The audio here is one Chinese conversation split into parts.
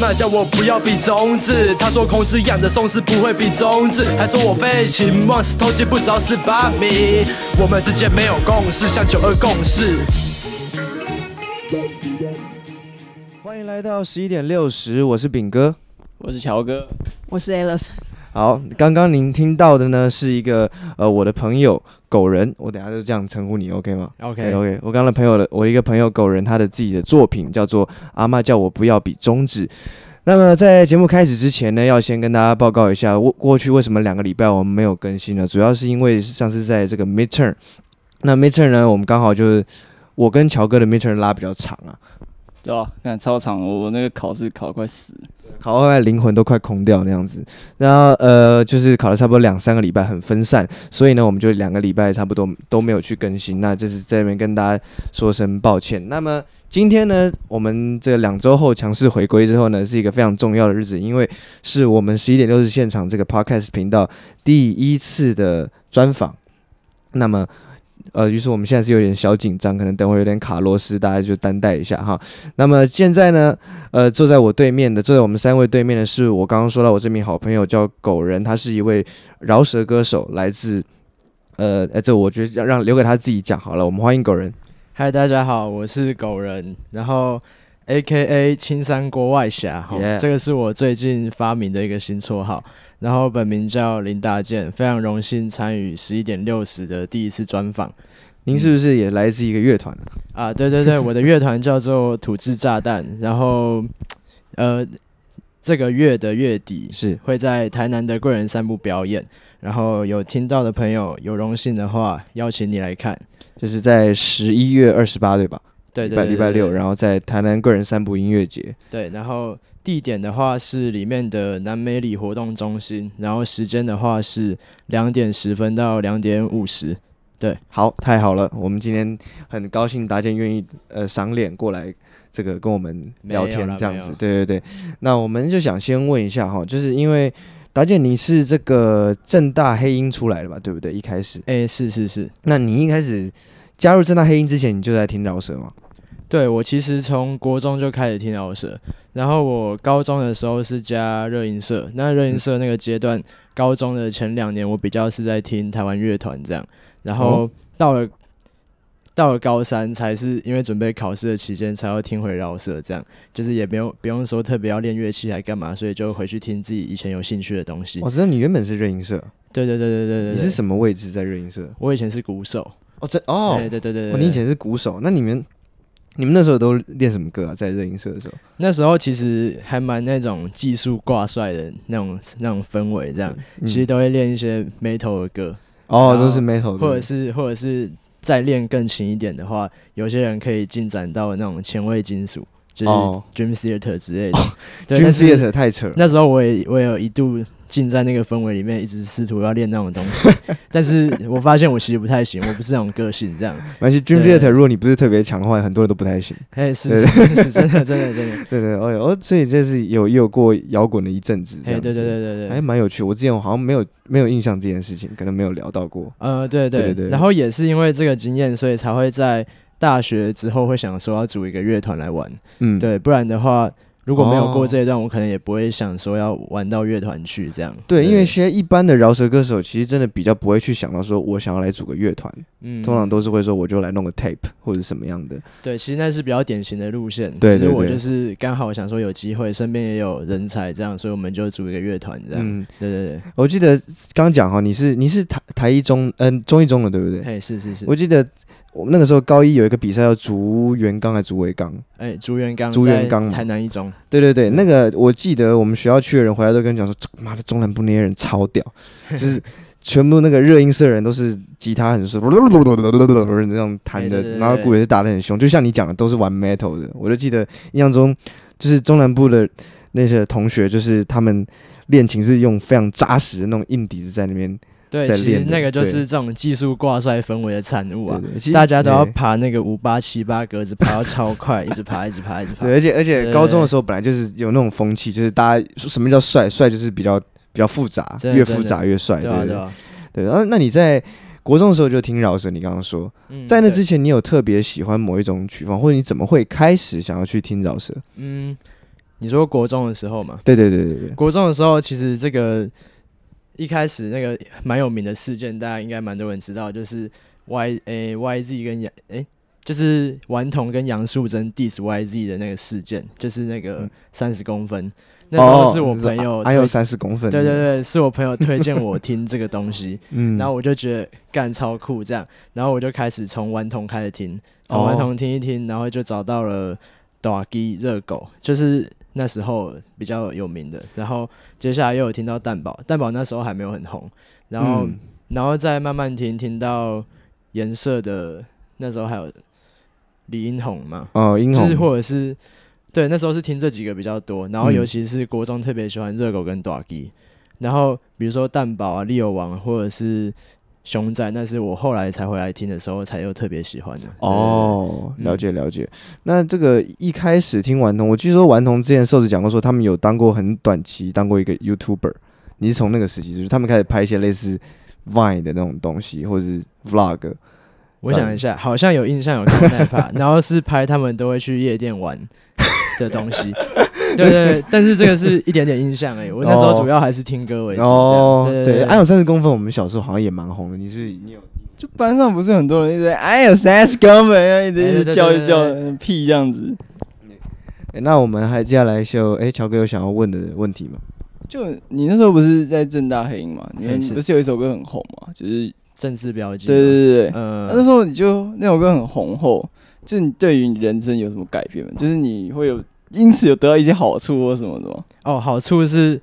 妈叫我不要比中指，她说孔子养的松狮不会比中指，还说我废寝忘食，偷鸡不着蚀把米。我们之间没有共识，像九二共识。欢迎来到十一点六十，我是炳哥，我是乔哥，我是 Alice。好，刚刚您听到的呢是一个呃我的朋友狗人，我等下就这样称呼你，OK 吗？OK OK。我刚刚的朋友的我一个朋友狗人，他的自己的作品叫做《阿妈叫我不要比中指》。那么在节目开始之前呢，要先跟大家报告一下，过过去为什么两个礼拜我们没有更新呢？主要是因为上次在这个 midterm，那 midterm 呢，我们刚好就是我跟乔哥的 midterm 拉比较长啊。对啊，看超长，我那个考试考得快死了，考到后来灵魂都快空掉那样子。然后呃，就是考了差不多两三个礼拜，很分散，所以呢，我们就两个礼拜差不多都没有去更新。那这是在这边跟大家说声抱歉。那么今天呢，我们这两周后强势回归之后呢，是一个非常重要的日子，因为是我们十一点六十现场这个 Podcast 频道第一次的专访。那么。呃，于是我们现在是有点小紧张，可能等会有点卡螺丝，大家就担待一下哈。那么现在呢，呃，坐在我对面的，坐在我们三位对面的是我刚刚说到我这名好朋友叫狗人，他是一位饶舌歌手，来自呃，这我觉得让让留给他自己讲好了。我们欢迎狗人。嗨，大家好，我是狗人，然后 AKA 青山郭外侠.这个是我最近发明的一个新绰号。然后本名叫林大健，非常荣幸参与十一点六十的第一次专访。您是不是也来自一个乐团啊？对对对，我的乐团叫做土制炸弹。然后，呃，这个月的月底是会在台南的贵人散步表演。然后有听到的朋友，有荣幸的话，邀请你来看，就是在十一月二十八，对吧？对对，对，对，对，礼拜六，然后在台南贵人散步音乐节。对，然后。地点的话是里面的南美里活动中心，然后时间的话是两点十分到两点五十。对，好，太好了，我们今天很高兴达健愿意呃赏脸过来，这个跟我们聊天这样子。对对对，那我们就想先问一下哈，就是因为达健你是这个正大黑鹰出来的吧？对不对？一开始，哎，是是是。那你一开始加入正大黑鹰之前，你就在听饶舌吗？对，我其实从国中就开始听饶舌，然后我高中的时候是加热音社，那热音社那个阶段，高中的前两年我比较是在听台湾乐团这样，然后到了到了高三才是因为准备考试的期间才要听回饶舌这样，就是也不用不用说特别要练乐器还干嘛，所以就回去听自己以前有兴趣的东西。我知道你原本是热音社，对对对对对对，你是什么位置在热音社？我以前是鼓手。哦，这哦，对对对对，你以前是鼓手，那你们。你们那时候都练什么歌啊？在热音社的时候，那时候其实还蛮那种技术挂帅的那种那种氛围，这样、嗯、其实都会练一些 metal 的歌。哦，都是 metal 的。或者是或者是再练更勤一点的话，有些人可以进展到那种前卫金属，就是 Dream Theater 之类的。哦、Dream Theater 太扯了。那时候我也我也有一度。浸在那个氛围里面，一直试图要练那种东西，但是我发现我其实不太行，我不是那种个性这样。而且 Dream Theater 如果你不是特别强的话，很多人都不太行。哎，是是是，真的真的真的。对对哦哦，所以这是有有过摇滚的一阵子，这样子。对对对对对，还蛮有趣。我之前我好像没有没有印象这件事情，可能没有聊到过。呃，对对对。然后也是因为这个经验，所以才会在大学之后会想说要组一个乐团来玩。嗯，对，不然的话。如果没有过这一段，哦、我可能也不会想说要玩到乐团去这样。对，因为现在一般的饶舌歌手其实真的比较不会去想到说，我想要来组个乐团。嗯，通常都是会说，我就来弄个 tape 或者什么样的。对，其实那是比较典型的路线。对，对，对，我就是刚好想说有机会，身边也有人才这样，所以我们就组一个乐团这样。嗯，对对对。我记得刚讲哈，你是你是台台一中嗯中一中的对不对？哎，是是是。我记得。我们那个时候高一有一个比赛叫竹元刚还是竹尾刚？哎，竹元刚，竹元刚，台南一中。对对对，那个我记得我们学校去的人回来都跟你讲说，妈的中南部那些人超屌，就是全部那个热音社人都是吉他很帅，这样弹的，然后鼓也是打的很凶，就像你讲的都是玩 metal 的。我就记得印象中，就是中南部的那些同学，就是他们练琴是用非常扎实的那种硬底子在那边。对，其实那个就是这种技术挂帅氛围的产物啊！大家都要爬那个五八七八格子，爬到超快，一直爬，一直爬，一直爬。对，而且而且高中的时候本来就是有那种风气，就是大家说什么叫帅？帅就是比较比较复杂，越复杂越帅。对对对。然后那你在国中的时候就听饶舌，你刚刚说，在那之前你有特别喜欢某一种曲风，或者你怎么会开始想要去听饶舌？嗯。你说国中的时候嘛？对对对对对，国中的时候，其实这个一开始那个蛮有名的事件，大家应该蛮多人知道，就是 Y 诶、欸、YZ 跟杨诶、欸，就是顽童跟杨素贞 diss YZ 的那个事件，就是那个三十公分。嗯那时候是我朋友，还有三十公分。对对对，是我朋友推荐我听这个东西，嗯，然后我就觉得干超酷这样，然后我就开始从顽童开始听，从顽童听一听，然后就找到了 Dagi 热狗，就是那时候比较有名的，然后接下来又有听到蛋堡，蛋堡那时候还没有很红，然后、嗯、然后再慢慢听，听到颜色的那时候还有李英红嘛，哦，英红，就是或者是。对，那时候是听这几个比较多，然后尤其是国中特别喜欢热狗跟大支，然后比如说蛋堡啊、利友王或者是熊仔，那是我后来才回来听的时候才又特别喜欢的。哦，了解了解。那这个一开始听顽童，我据说顽童之前瘦子讲过说，他们有当过很短期当过一个 YouTuber，你是从那个时期就是他们开始拍一些类似 Vine 的那种东西，或者是 Vlog。我想一下，好像有印象有看 然后是拍他们都会去夜店玩。的东西，对对对，但是这个是一点点印象而已。我那时候主要还是听歌为主。哦，对，还有三十公分，我们小时候好像也蛮红的。你是你有，就班上不是很多人一直哎有三十公分，一直一直叫一叫屁这样子。哎，那我们还接下来就哎，乔哥有想要问的问题吗？就你那时候不是在正大黑音嘛？你们不是有一首歌很红嘛？就是政治标记。对对对对，嗯，那时候你就那首歌很红后。就你对于你人生有什么改变吗？就是你会有因此有得到一些好处或什么的吗？哦，好处是，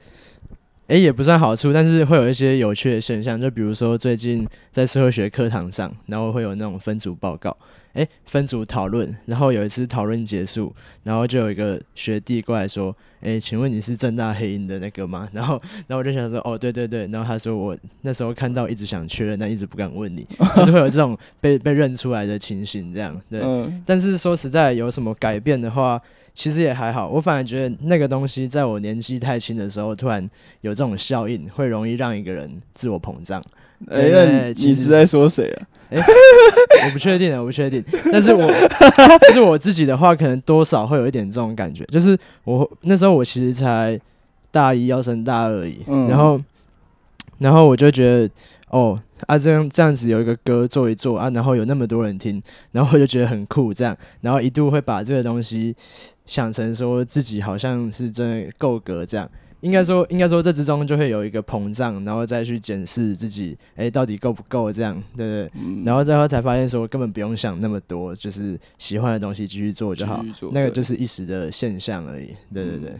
诶、欸，也不算好处，但是会有一些有趣的现象。就比如说最近在社会学课堂上，然后会有那种分组报告。哎、欸，分组讨论，然后有一次讨论结束，然后就有一个学弟过来说：“哎、欸，请问你是正大黑鹰的那个吗？” 然后，然后我就想说：“哦，对对对。”然后他说：“我那时候看到一直想确认，但一直不敢问你，就是会有这种被被认出来的情形，这样对。嗯、但是说实在，有什么改变的话，其实也还好。我反而觉得那个东西，在我年纪太轻的时候，突然有这种效应，会容易让一个人自我膨胀。哎、欸，那你是在说谁啊？哎、欸，我不确定，我不确定。但是我，但是我自己的话，可能多少会有一点这种感觉。就是我那时候，我其实才大一要升大二而已。嗯、然后，然后我就觉得，哦，啊，这样这样子有一个歌做一做啊，然后有那么多人听，然后我就觉得很酷。这样，然后一度会把这个东西想成说自己好像是真的够格这样。应该说，应该说，这之中就会有一个膨胀，然后再去检视自己，哎、欸，到底够不够这样，对不对？嗯、然后最后才发现说，根本不用想那么多，就是喜欢的东西继续做就好，那个就是一时的现象而已。对对对。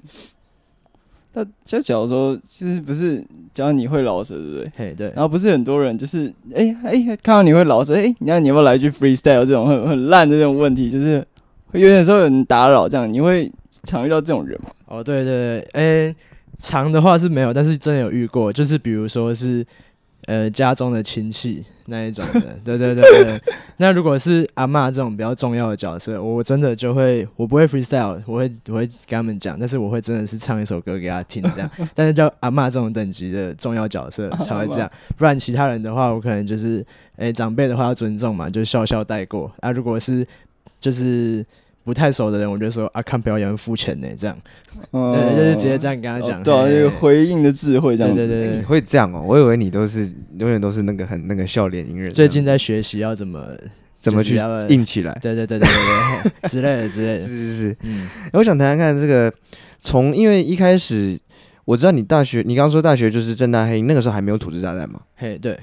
那就假如说，其实不是，假如你会老舌，对不对？嘿，对。然后不是很多人，就是，哎、欸、哎、欸，看到你会老舌，哎、欸，你看你要不要来一句 freestyle 这种很很烂的这种问题，就是会有点时候有人打扰这样，你会常遇到这种人吗？哦，对对对，哎、欸。长的话是没有，但是真的有遇过，就是比如说是，呃，家中的亲戚那一种的，对对对对。那如果是阿嬷这种比较重要的角色，我真的就会，我不会 freestyle，我会我会跟他们讲，但是我会真的是唱一首歌给他听这样。但是叫阿嬷这种等级的重要角色 才会这样，不然其他人的话，我可能就是，诶、欸，长辈的话要尊重嘛，就笑笑带过。啊，如果是就是。不太熟的人，我就说啊，看表演付钱呢，这样，嗯、对，就是直接这样跟他讲，哦、对、回应的智慧，这样，对对对，你会这样哦？我以为你都是永远都是那个很那个笑脸迎人。最近在学习要怎么怎么去硬起来，对对对对对对，之类的之类的，是是是，嗯，我想谈谈看这个，从因为一开始我知道你大学，你刚刚说大学就是正大黑，那个时候还没有土制炸弹嘛？嘿，对。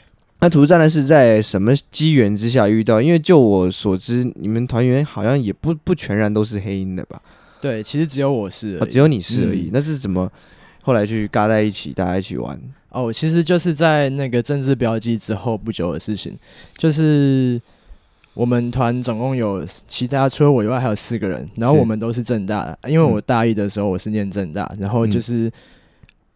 那土制炸弹是在什么机缘之下遇到？因为就我所知，你们团员好像也不不全然都是黑音的吧？对，其实只有我是，哦，只有你是而已。嗯、那是怎么后来去嘎在一起，大家一起玩？哦，其实就是在那个政治标记之后不久的事情。就是我们团总共有其他除了我以外还有四个人，然后我们都是正大的，因为我大一的时候我是念正大，然后就是。嗯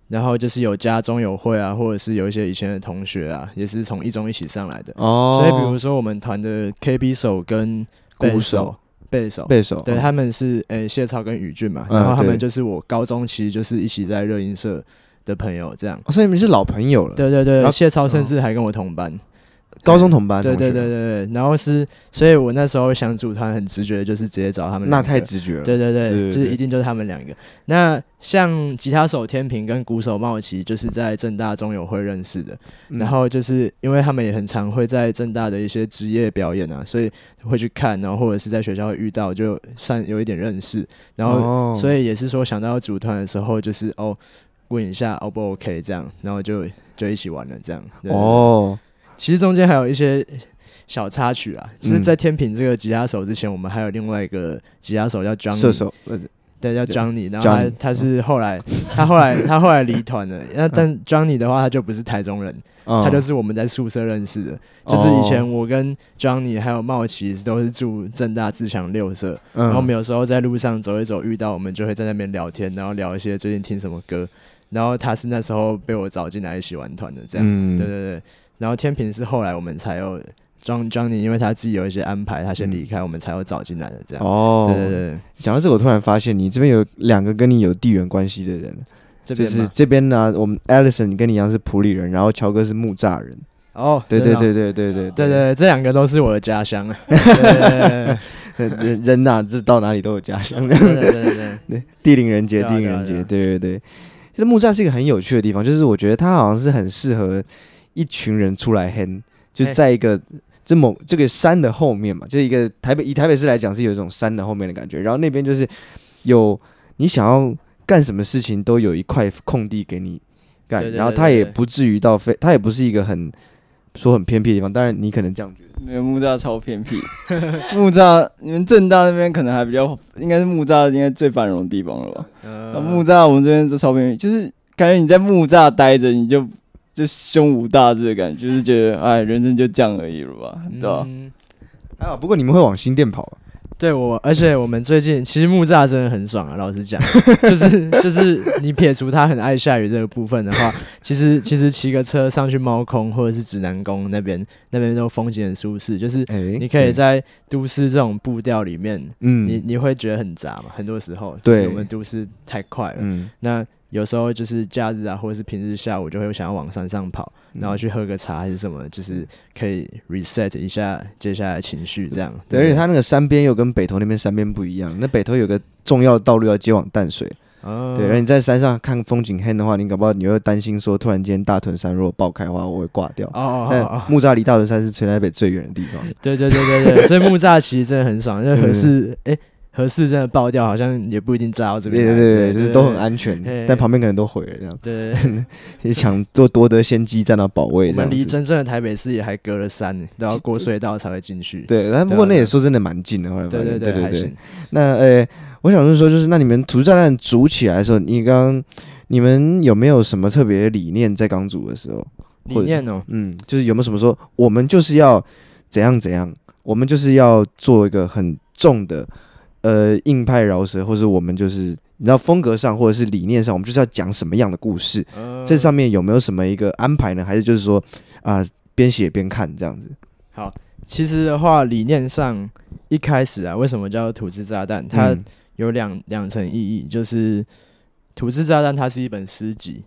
然后就是有家中友会啊，或者是有一些以前的同学啊，也是从一中一起上来的。哦。所以比如说我们团的 KB 手跟鼓手、贝手、贝手，对，他们是诶谢超跟宇俊嘛，然后他们就是我高中其实就是一起在热音社的朋友这样。所以你们是老朋友了。对对对，谢超甚至还跟我同班。高中同班，对对对对对，然后是，所以我那时候想组团，很直觉的就是直接找他们。那太直觉了。对对对，就是一定就是他们两个。那像吉他手天平跟鼓手茂奇，就是在正大中友会认识的。嗯然后就是因为他们也很常会在正大的一些职业表演啊，所以会去看，然后或者是在学校会遇到，就算有一点认识。然后、哦所以也是说想到要组团的时候，就是哦问一下 O 不 OK 这样，然后就就一起玩了这样。哦，其实中间还有一些小插曲啊，就是嗯在天平这个吉他手之前，我们还有另外一个吉他手叫 Johnny，射手，呃对，叫 Johnny，然后他 Johnny 他是后来 他后来他后来离团了，那但 Johnny 的话他就不是台中人，嗯他就是我们在宿舍认识的，哦就是以前我跟 Johnny 还有茂奇都是住正大自强六社，嗯。然后我们有时候在路上走一走遇到，我们就会在那边聊天，然后聊一些最近听什么歌，然后他是那时候被我找进来一起玩团的这样。嗯。对对对，然后天平是后来我们才有 John Johnny，因为他自己有一些安排，他先离开，我们才有找进来的这样。嗯哦，对对对，讲到这个，我突然发现你这边有两个跟你有地缘关系的人，就是这边嘛这边呢，我们 Allison 跟你一样是普里人，然后乔哥是木栅人，哦，对对对对对对对。对，这两个都是我的家乡。人人呐，这到哪里都有家乡，对对对地灵人杰，地灵人杰，对对对。其实木栅是一个很有趣的地方，就是我觉得它好像是很适合一群人出来 hang，就在一个这某这个山的后面嘛，就是一个台北以台北市来讲是有一种山的后面的感觉，然后那边就是有你想要干什么事情都有一块空地给你干，对对对然后它也不至于到非，它也不是一个很说很偏僻的地方，当然你可能这样觉得，没有木栅超偏僻，木栅你们正大那边可能还比较，应该是木栅应该最繁荣的地方了吧？木栅我们这边是超偏僻，就是感觉你在木栅待着，你就就胸无大志的感觉，就是觉得哎，人生就这样而已了吧，对吧？嗯还好，不过你们会往新店跑啊，对我，而且我们最近其实木栅真的很爽啊，老实讲，就是就是你撇除他很爱下雨这个部分的话，其实其实骑个车上去猫空或者是指南宫那边，那边都风景很舒适，就是哎，你可以在都市这种步调里面，嗯。你你会觉得很杂嘛，很多时候，对。我们都市太快了，嗯。那有时候就是假日啊，或者是平日下午就会想要往山上跑，嗯然后去喝个茶还是什么，就是可以 reset 一下接下来的情绪这样。对，而且它那个山边又跟北投那边山边不一样。那北投有个重要的道路要接往淡水，哦对。而你在山上看风景黑的话，你搞不好你会担心说，突然间大屯山如果爆开的话，我会挂掉。哦哦哦哦，木栅离大屯山是全台北最远的地方。对对对对对，所以木栅其实真的很爽，因为合适嗯哎。合适真的爆掉，好像也不一定炸到这边来。对对对，就是都很安全，但旁边可能都毁了这样。对，想做夺得先机，占到保卫我们离。真正的台北市也还隔了山呢，都要过隧道才会进去。对，但不过那也说真的蛮近的。后来发对现，对对对。那呃，我想就是说，就是那你们土炸弹组起来的时候，你刚刚你们有没有什么特别理念在刚组的时候？理念哦，嗯，就是有没有什么说，我们就是要怎样怎样，我们就是要做一个很重的呃硬派饶舌，或者我们就是你知道风格上或者是理念上，我们就是要讲什么样的故事？呃这上面有没有什么一个安排呢？还是就是说啊，边写边看这样子？好，其实的话，理念上一开始啊，为什么叫土制炸弹？它嗯有两两层意义，就是土制炸弹它是一本诗集，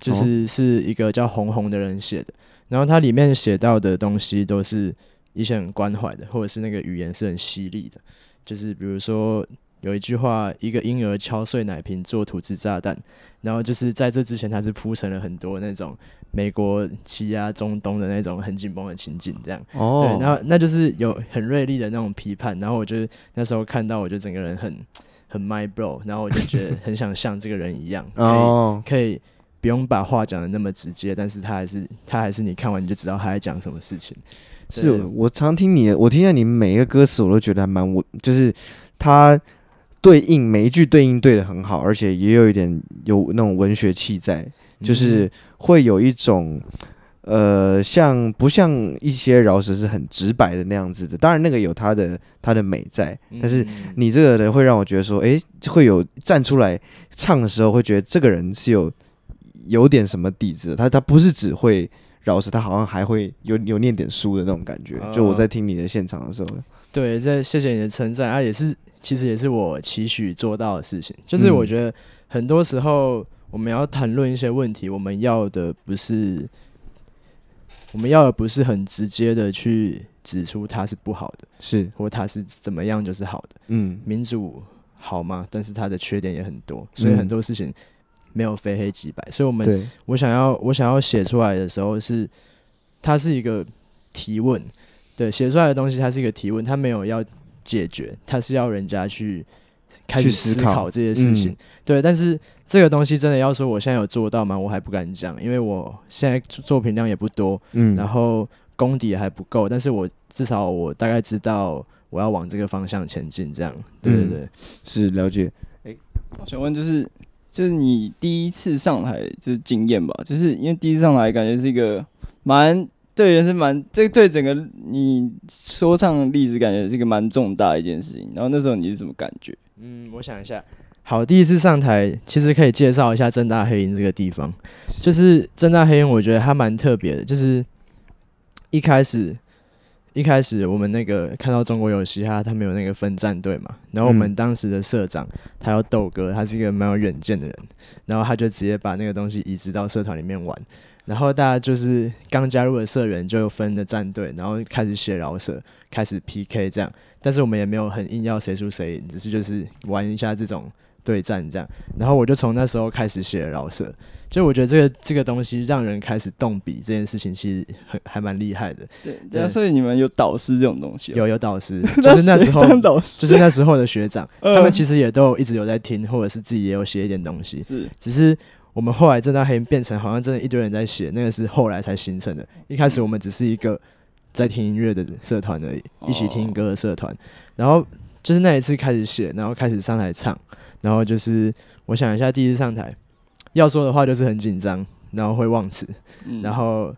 就是是一个叫红红的人写的，然后它里面写到的东西都是一些很关怀的，或者是那个语言是很犀利的，就是比如说。有一句话，一个婴儿敲碎奶瓶做土制炸弹，然后就是在这之前，他是铺成了很多那种美国欺压中东的那种很紧绷的情景，这样。哦，对，然后那就是有很锐利的那种批判，然后我就那时候看到，我就整个人很很 my bro，然后我就觉得很想像这个人一样，可以哦，可以不用把话讲的那么直接，但是他还是他还是你看完你就知道他在讲什么事情。是我常听你的，我听见你每一个歌词，我都觉得还蛮我，就是他对应每一句对应对的很好，而且也有一点有那种文学气在，就是会有一种呃，像不像一些饶舌是很直白的那样子的？当然那个有它的它的美在，但是嗯你这个人会让我觉得说，诶，会有站出来唱的时候，会觉得这个人是有有点什么底子的。他他不是只会饶舌，他好像还会有有念点书的那种感觉。就我在听你的现场的时候，对，在谢谢你的称赞啊，也是其实也是我期许做到的事情。就是我觉得很多时候我们要谈论一些问题，我们要的不是我们要的不是很直接的去指出它是不好的，是，或它是怎么样就是好的。嗯，民主好吗？但是它的缺点也很多，所以很多事情没有非黑即白。所以我们对，我想要我想要写出来的时候是，它是一个提问，对，写出来的东西它是一个提问，它没有要解决，它是要人家去开始思考这些事情，嗯对。但是这个东西真的要说我现在有做到吗？我还不敢讲，因为我现在作品量也不多，嗯，然后功底也还不够，但是我至少我大概知道我要往这个方向前进，这样，对对对。是了解，我想问就是，就是你第一次上台就是经验吧？就是因为第一次上台感觉是一个蛮对人生蛮这对整个你说唱历史感觉是一个蛮重大的一件事情。然后那时候你是什么感觉？嗯，我想一下。好，第一次上台，其实可以介绍一下正大黑鹰这个地方。就是正大黑鹰，我觉得它蛮特别的。就是一开始，一开始我们那个看到中国有嘻哈，他们有那个分战队嘛。然后我们当时的社长，他叫豆哥，他是一个蛮有远见的人。然后他就直接把那个东西移植到社团里面玩。然后大家就是刚加入的社员就分的战队，然后开始写饶舌，开始 PK 这样。但是我们也没有很硬要谁输谁赢，只是就是玩一下这种对战这样。然后我就从那时候开始写饶舌。就我觉得这个这个东西让人开始动笔这件事情，其实很还蛮厉害的。对，对啊，所以你们有导师这种东西？有有 导师，就是那时候就是那时候的学长，嗯他们其实也都一直有在听，或者是自己也有写一点东西。是，只是我们后来政大黑变成好像真的一堆人在写，那个是后来才形成的。一开始我们只是一个在听音乐的社团而已，一起听歌的社团。然后就是那一次开始写，然后开始上台唱，然后就是我想一下，第一次上台要说的话就是很紧张，然后会忘词，嗯然后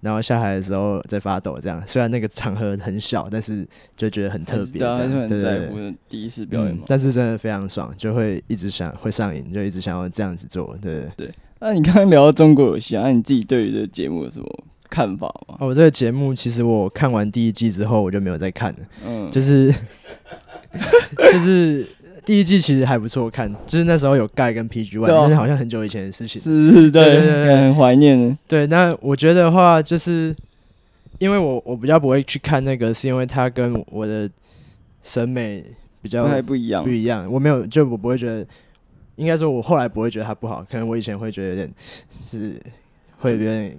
然后下海的时候在发抖，这样。虽然那个场合很小，但是就觉得很特别，还是很对对对。在乎的第一次表演嘛。嗯但是真的非常爽，就会一直想会上瘾，就一直想要这样子做。对，对那你刚刚聊到中国有嘻哈，那你自己对于这个节目有什么看法吗？哦，我这个节目其实我看完第一季之后，我就没有再看了。嗯，就是 就是第一季其实还不错看，就是那时候有盖跟 PG One，、对啊但是好像很久以前的事情。是是，对对对对很怀念。对，那我觉得的话，就是因为我我比较不会去看那个，是因为它跟我的审美比较不一样不，一样。我没有，就我不会觉得，应该说，我后来不会觉得它不好，可能我以前会觉得有点是会有点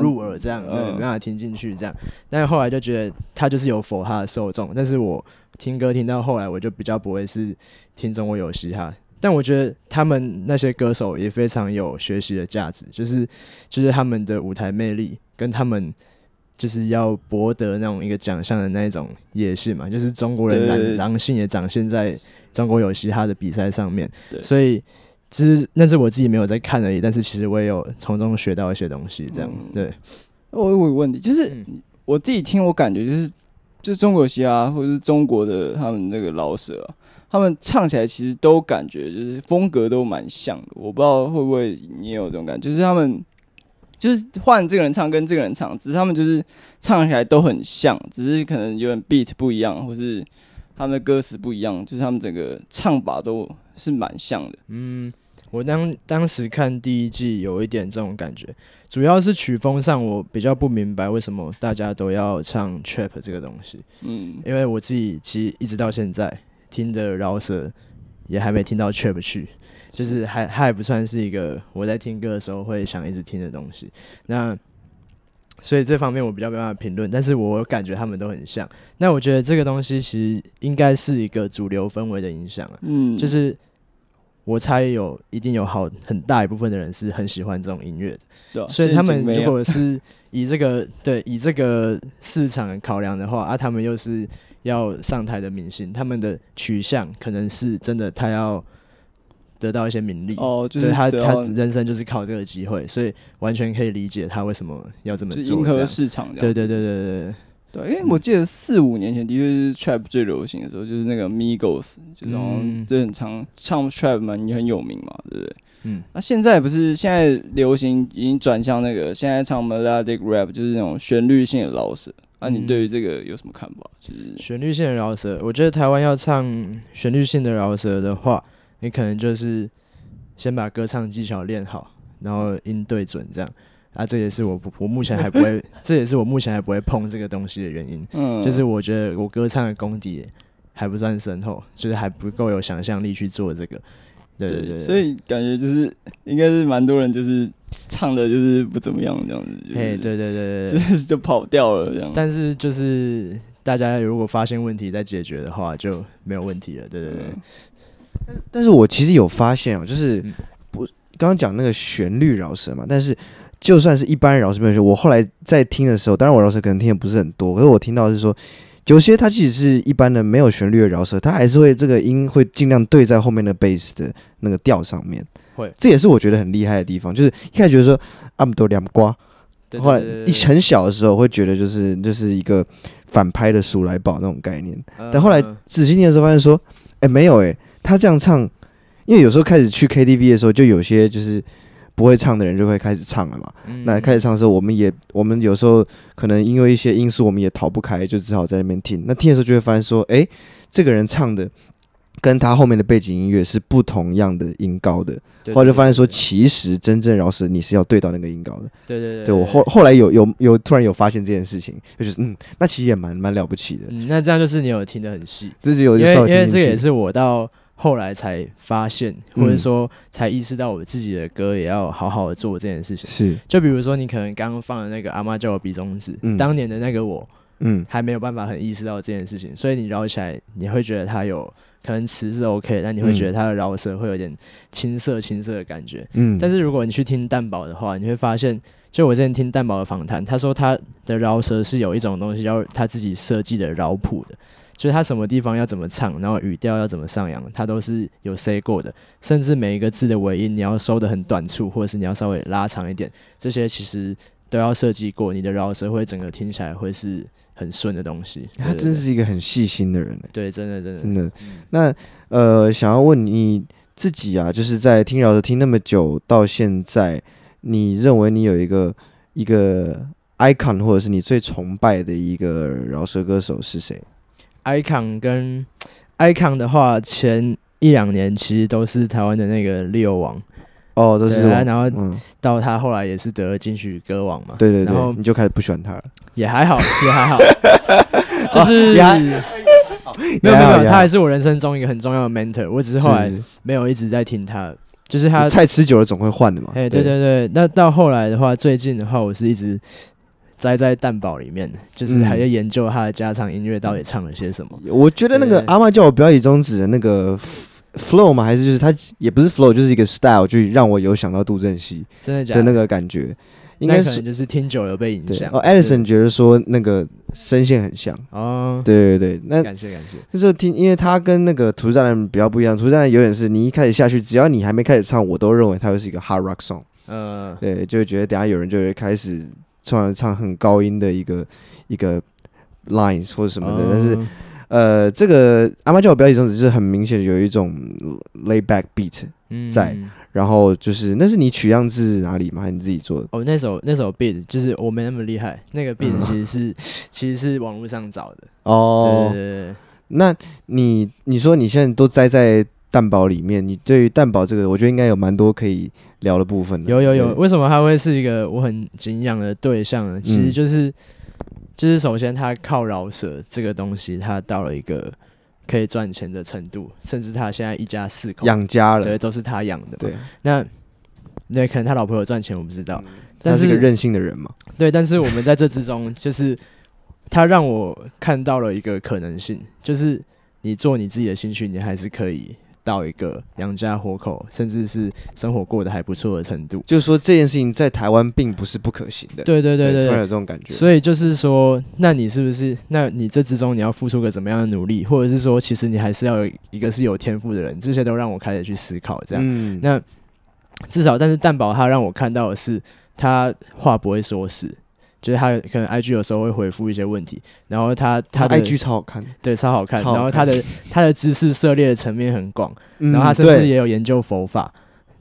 入耳这样，对，嗯没办法听进去这样。但是后来就觉得他就是有否他的受众，但是我听歌听到后来，我就比较不会是听中国有嘻哈。但我觉得他们那些歌手也非常有学习的价值，就是就是他们的舞台魅力跟他们就是要博得那种一个奖项的那一种野性嘛，就是中国人狼狼性也展现在中国有嘻哈的比赛上面对，所以其实那是我自己没有在看而已，但是其实我也有从中学到一些东西，这样嗯对。我有个问题，就是嗯我自己听，我感觉就是，就中国嘻哈或者是中国的他们那个老舍，他们唱起来其实都感觉就是风格都蛮像的。我不知道会不会你也有这种感觉，就是他们就是换这个人唱跟这个人唱，只是他们就是唱起来都很像，只是可能有点 beat 不一样，或是他们的歌词不一样，就是他们整个唱法都是蛮像的。嗯，我当当时看第一季有一点这种感觉，主要是曲风上我比较不明白为什么大家都要唱 trap 这个东西，嗯，因为我自己其实一直到现在听的饶舌也还没听到 trap 去，就是还它还不算是一个我在听歌的时候会想一直听的东西。那所以这方面我比较没办法评论，但是我感觉他们都很像。那我觉得这个东西其实应该是一个主流氛围的影响啊。嗯，就是我猜有一定有好很大一部分的人是很喜欢这种音乐的，对啊所以他们如果是以这个 对以这个市场考量的话，啊，他们又是要上台的明星，他们的取向可能是真的他要得到一些名利，哦，就是对他他人生就是靠这个机会，所以完全可以理解他为什么要这么就做。迎合市场。对对对对对对，因为我记得四五年前的确是 trap 最流行的时候，就是那个 Migos，就是好像嗯就很常唱 trap 嘛，也很有名嘛，对不对？嗯，那、现在不是现在流行已经转向那个现在唱 melodic rap，就是那种旋律性的饶舌。那、你对于这个有什么看法？就是旋律性的饶舌，我觉得台湾要唱旋律性的饶舌的话，你可能就是先把歌唱技巧练好，然后音对准这样。啊，这也是我不我目前还不会，这也是我目前还不会碰这个东西的原因。嗯，就是我觉得我歌唱的功底还不算深厚，就是还不够有想象力去做这个。对对对，对，所以感觉就是应该是蛮多人就是唱的就是不怎么样这样子。哎，对对对对，就是 就跑掉了这样。但是就是大家如果发现问题再解决的话，就没有问题了。对对对。但但是我其实有发现哦，就是不刚刚讲那个旋律饶舌嘛，但是。就算是一般饶舌没有学，我后来在听的时候，当然我饶舌可能听的不是很多，可是我听到是说，有些他即使是一般的没有旋律的饶舌，他还是会这个音会尽量对在后面的贝斯的那个调上面。会，这也是我觉得很厉害的地方，就是一开始觉得说阿姆多两瓜，后来一很小的时候会觉得就是就是一个反拍的鼠来宝那种概念，但后来仔细听的时候发现说，哎、欸、没有哎、欸，他这样唱，因为有时候开始去 KTV 的时候，就有些就是。不会唱的人就会开始唱了嘛。嗯、那开始唱的时候，我们也我们有时候可能因为一些因素，我们也逃不开，就只好在那边听。那听的时候就会发现说，诶，这个人唱的跟他后面的背景音乐是不同样的音高的。后来就发现说，其实真正饶舌你是要对到那个音高的。对对对，对。对我后后来有有有突然有发现这件事情，就是嗯，那其实也蛮蛮了不起的。嗯，那这样就是你有听得很细，自己有因为因为这个也是我到。后来才发现，或者说才意识到，我自己的歌也要好好的做这件事情。是，就比如说你可能刚刚放的那个阿妈叫我比中指，嗯，当年的那个我，嗯，还没有办法很意识到这件事情，所以你饶起来，你会觉得它有可能词是 OK，但你会觉得它的饶舌会有点青涩青涩的感觉。嗯，但是如果你去听蛋堡的话，你会发现，就我之前听蛋宝的访谈，他说他的饶舌是有一种东西叫他自己设计的饶谱的。就是他什么地方要怎么唱，然后语调要怎么上扬，他都是有 say 过的。甚至每一个字的尾音，你要收的很短促，或者是你要稍微拉长一点，这些其实都要设计过。你的饶舌会整个听起来会是很顺的东西。他真是一个很细心的人。对，真的，真的，真的。那呃，想要问你自己啊，就是在听饶舌听那么久到现在，你认为你有一个一个 icon，或者是你最崇拜的一个饶舌歌手是谁？icon 跟 icon 的话，前一两年其实都是台湾的那个 Leo 王。哦，都是然后到他后来也是得了金曲歌王嘛，对对对，然后你就开始不喜欢他了，也还好，也还好，就是 没有没有，他还是我人生中一个很重要的 mentor，我只是后来没有一直在听他，就是他菜吃久了总会换的嘛，哎对对对，那到后来的话，最近的话，我是一直。栽在蛋堡里面，就是还在研究他的家常音乐到底唱了些什么。嗯、我觉得那个阿妈叫我不要以中指的那个 flow 嘛，还是就是他也不是 flow，就是一个 style，就让我有想到杜振熙真的假的那个感觉。应该是就是听久了被影响。哦，Edison 觉得说那个声线很像。哦，对对对，那感谢感谢。就是听，因为他跟那个土著人比较不一样，土著人有点是你一开始下去，只要你还没开始唱，我都认为他会是一个 hard rock song。嗯，对，就会觉得等下有人就会开始。唱唱很高音的一个一个 lines 或者什么的，但是呃，这个阿妈叫我不要以中指，就是很明显有一种 lay back beat 在，然后就是那是你取样自哪里吗？还是你自己做的？哦，那首那首 beat 就是我没那么厉害，那个 beat 其实是其实是网络上找的。哦，对对对。那你你说你现在都栽在蛋堡里面，你对于蛋堡这个，我觉得应该有蛮多可以。聊的部分的有有有，为什么他会是一个我很敬仰的对象呢？其实就是，就是首先他靠饶舌这个东西，他到了一个可以赚钱的程度，甚至他现在一家四口养家了，对，都是他养的。对，那那可能他老婆有赚钱，我不知道。但是个任性的人嘛？对，但是我们在这之中，就是他让我看到了一个可能性，就是你做你自己的兴趣，你还是可以。到一个养家活口，甚至是生活过得还不错的程度，就是说这件事情在台湾并不是不可行的。对对对对，突然有这种感觉。所以就是说，那你是不是？那你这之中你要付出个怎么样的努力，或者是说，其实你还是要有一个是有天赋的人，这些都让我开始去思考。这样，嗯、那至少，但是蛋宝他让我看到的是，他话不会说死。就是他可能 IG 有时候会回复一些问题，然后他他的 IG 超好看，对，超好看。好看然后他的他的知识涉猎的层面很广，嗯、然后他甚至也有研究佛法。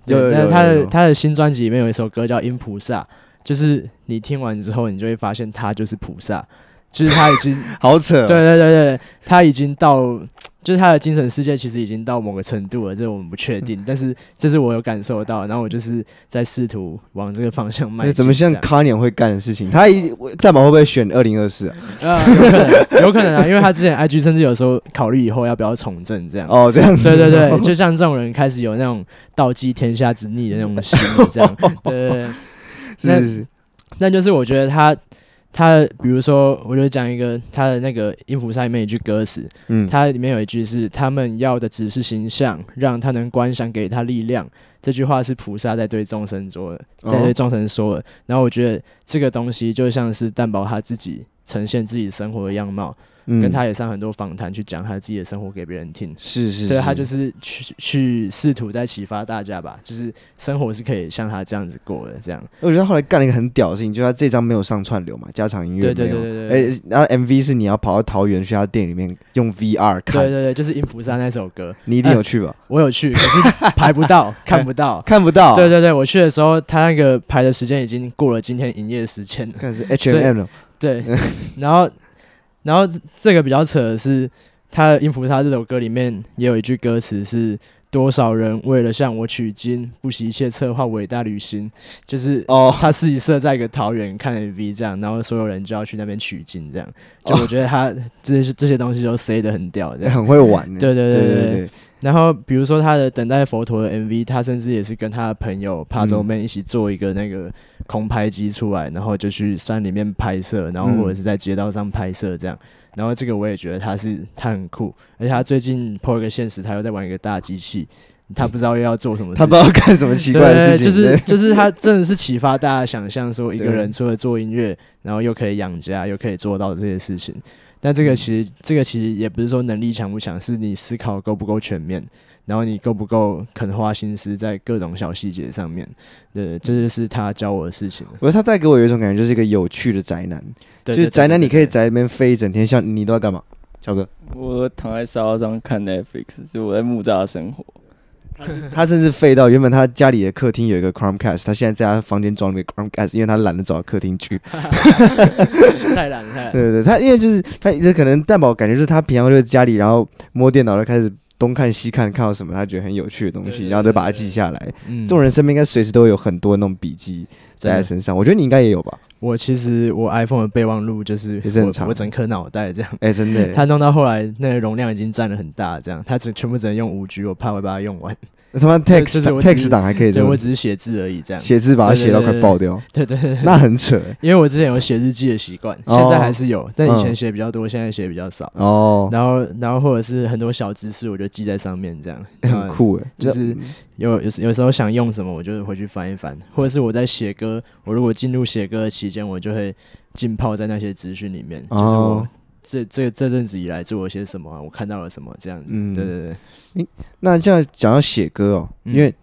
对，但是他的他的新专辑里面有一首歌叫《音菩萨》，就是你听完之后，你就会发现他就是菩萨，就是他已经 好扯。对对对对，他已经到。就是他的精神世界其实已经到某个程度了，这我们不确定，但是这是我有感受到，然后我就是在试图往这个方向迈进。怎么像 Kanye 会干的事情？他一蛋堡会不会选二零二四啊？啊，有可能，有可能啊，因为他之前 IG 甚至有时候考虑以后要不要从政这样。哦，这样子。对对对，就像这种人开始有那种倒记天下之逆的那种心，这样。对对对，那是是是那就是我觉得他。他比如说，我就讲一个他的那个音符上里面一句歌词，嗯，它里面有一句是“他们要的只是形象，让他能观想，给他力量”。这句话是菩萨在对众生说的，在对众生说的。然后我觉得这个东西就像是担保他自己呈现自己生活的样貌。跟他也上很多访谈，去讲他自己的生活给别人听。是是，对他就是去去试图在启发大家吧，就是生活是可以像他这样子过的。这样，我觉得后来干了一个很屌的事情，就是他这张没有上串流嘛，加场音乐没有。对对对对。哎，然后 MV 是你要跑到桃园去他店里面用 VR 看。对对对，就是《音符山》那首歌，你一定有去吧？我有去，可是排不到，看不到，看不到。对对对，我去的时候，他那个排的时间已经过了今天营业时间了。看是 H&M 了。对，然后。然后这个比较扯的是，他的《音符他》这首歌里面也有一句歌词是“多少人为了向我取经，不惜一切策划伟大旅行”，就是哦，他自己设在一个桃园看 MV 这样，然后所有人就要去那边取经这样。就我觉得他这些这些东西都塞得很屌，很会玩。对对对对对。然后比如说他的《等待佛陀》的 MV，他甚至也是跟他的朋友帕周妹一起做一个那个空拍机出来，然后就去山里面拍摄，然后或者是在街道上拍摄这样。然后这个我也觉得他是他很酷，而且他最近 po 一个现实，他又在玩一个大机器，他不知道又要做什么事，他不知道干什么奇怪的事情，就是 就是他真的是启发大家想象，说一个人除了做音乐，然后又可以养家，又可以做到这些事情。但这个其实，这个其实也不是说能力强不强，是你思考够不够全面，然后你够不够肯花心思在各种小细节上面。对，这就是他教我的事情。我觉得他带给我有一种感觉，就是一个有趣的宅男。就是宅男，你可以在那边飞一整天。像你都在干嘛，小哥？我躺在沙发上看 Netflix，就我在木栅生活。他甚至废到原本他家里的客厅有一个 Chromecast，他现在在他房间装了一个 Chromecast，因为他懒得走到客厅去。太懒了，太懒。对 对对，他因为就是他一直可能蛋宝感觉就是他平常就在家里，然后摸电脑就开始东看西看，看到什么他觉得很有趣的东西，然后就把它记下来。嗯、这种人身边应该随时都会有很多那种笔记在他身上，我觉得你应该也有吧。我其实我 iPhone 的备忘录就是也是很长，我整颗脑袋这样。哎、欸，真的，它弄到后来那个容量已经占了很大，这样它只全部只能用五 G，我怕会把它用完。他妈 text text 档还可以，对，我只是写字而已，这样写字把它写到快爆掉。对对对，那很扯。因为我之前有写日记的习惯，现在还是有，但以前写比较多，现在写比较少。哦。然后然后或者是很多小知识，我就记在上面，这样很酷哎。就是有有有时候想用什么，我就回去翻一翻，或者是我在写歌，我如果进入写歌的期间，我就会浸泡在那些资讯里面，就是我。这这这阵子以来做了些什么啊？我看到了什么？这样子，嗯，对对对。诶，那这样讲到写歌哦，因为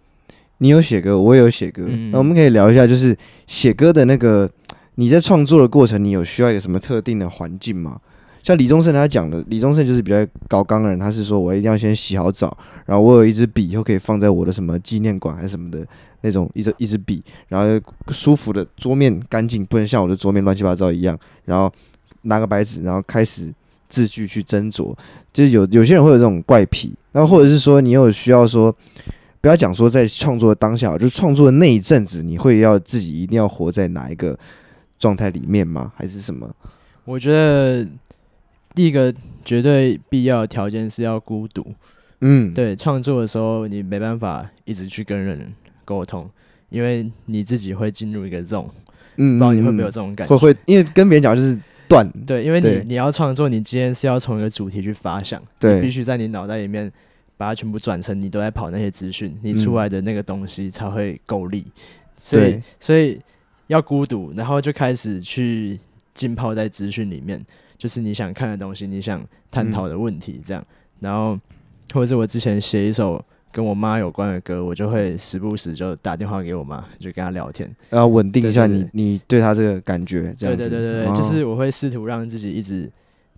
你有写歌，我也有写歌，嗯，那我们可以聊一下，就是写歌的那个你在创作的过程，你有需要一个什么特定的环境吗？像李宗盛他讲的，李宗盛就是比较高纲的人，他是说我一定要先洗好澡，然后我有一支笔，以后可以放在我的什么纪念馆还是什么的那种一支一支笔，然后舒服的桌面干净，不能像我的桌面乱七八糟一样，然后。拿个白纸，然后开始字句去斟酌，就是有有些人会有这种怪癖，然后或者是说你有需要说，不要讲说在创作当下，就创作的那一阵子，你会要自己一定要活在哪一个状态里面吗？还是什么？我觉得第一个绝对必要的条件是要孤独。嗯，对，创作的时候你没办法一直去跟人沟通，因为你自己会进入一个 zone。嗯，不知道你会不会有这种感觉？会会，因为跟别人讲就是。断。对，因为你你要创作，你今天是要从一个主题去发想，对，必须在你脑袋里面把它全部转成你都在跑那些资讯，你出来的那个东西才会够力。所以所以要孤独，然后就开始去浸泡在资讯里面，就是你想看的东西，你想探讨的问题，这样，然后或者是我之前写一首。跟我妈有关的歌，我就会时不时就打电话给我妈，就跟她聊天，然后稳定一下你你对她这个感觉，这样子。对对对对，哦、就是我会试图让自己一直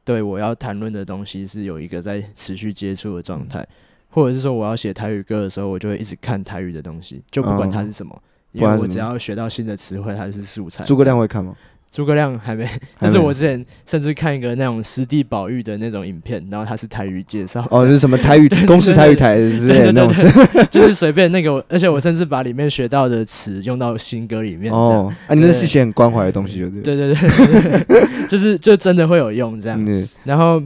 对我要谈论的东西是有一个在持续接触的状态，嗯、或者是说我要写台语歌的时候，我就会一直看台语的东西，就不管它是什么，哦、因为我只要学到新的词汇，它就是素材。诸葛亮会看吗？诸葛亮还没，还没就是我之前甚至看一个那种实地保育的那种影片，然后他是台语介绍，哦，就是什么台语 公司台语台之类的那种事，就是随便那个，而且我甚至把里面学到的词用到新歌里面。哦，啊，你那是写很关怀的东西，对不对？对对对，对，就是就真的会有用这样。嗯、然后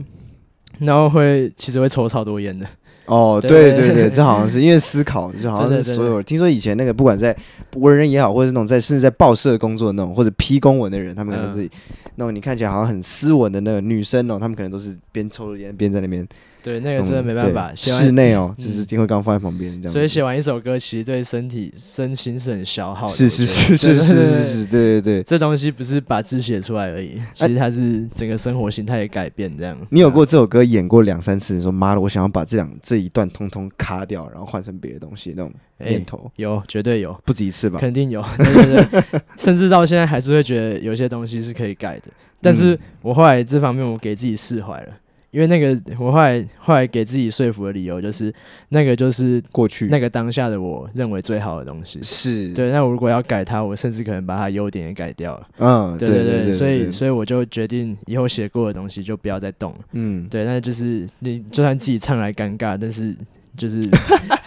然后会其实会抽超多烟的。哦，对对对，这好像是 因为思考，就好像是所有人。听说以前那个不管在文人也好，或者是那种在甚至在报社工作的那种，或者批公文的人，他们可能是那种你看起来好像很斯文的那个女生哦，他们可能都是边抽着烟边在那边。对，那个真的没办法。室内哦，就是金辉刚放在旁边这样。所以写完一首歌，其实对身体身心是很消耗的。是是是是是是 是，对对对。这东西不是把字写出来而已，其实它是整个生活形态的改变这样。你有过这首歌演过两三次，你说妈的，我想要把这两这一段通通卡掉，然后换成别的东西那种念头？有，绝对有，不止一次吧？肯定有，对对对。甚至到现在还是会觉得有些东西是可以改的，但是我后来这方面我给自己释怀了。因为那个，我后来后来给自己说服的理由就是，那个就是过去那个当下的我认为最好的东西。是对，那我如果要改它，我甚至可能把它优点也改掉了。嗯，对对对，所以所以我就决定以后写过的东西就不要再动了。嗯，对，那就是你就算自己唱来尴尬，但是就是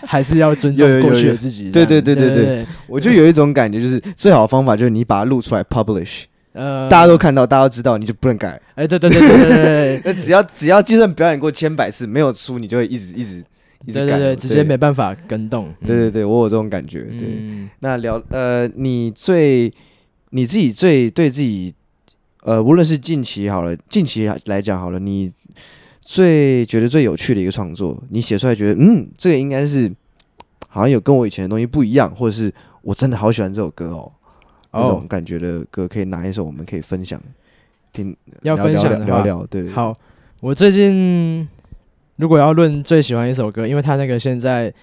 还是要尊重 过去的自己。对对对对对，我就有一种感觉，就是最好的方法就是你把它录出来 publish。呃，大家都看到，大家都知道，你就不能改。哎，对对对对对对，那 只要只要就算表演过千百次，没有出，你就会一直一直一直改。对对对，直接没办法跟动。对对对，我有这种感觉。对，那聊呃，你最你自己最对自己呃，无论是近期好了，近期来讲好了，你最觉得最有趣的一个创作，你写出来觉得嗯，这个应该是好像有跟我以前的东西不一样，或者是我真的好喜欢这首歌哦。这种感觉的歌，可以拿一首，我们可以分享，听要分享的聊聊。对，好，我最近如果要论最喜欢一首歌，因为他那个现在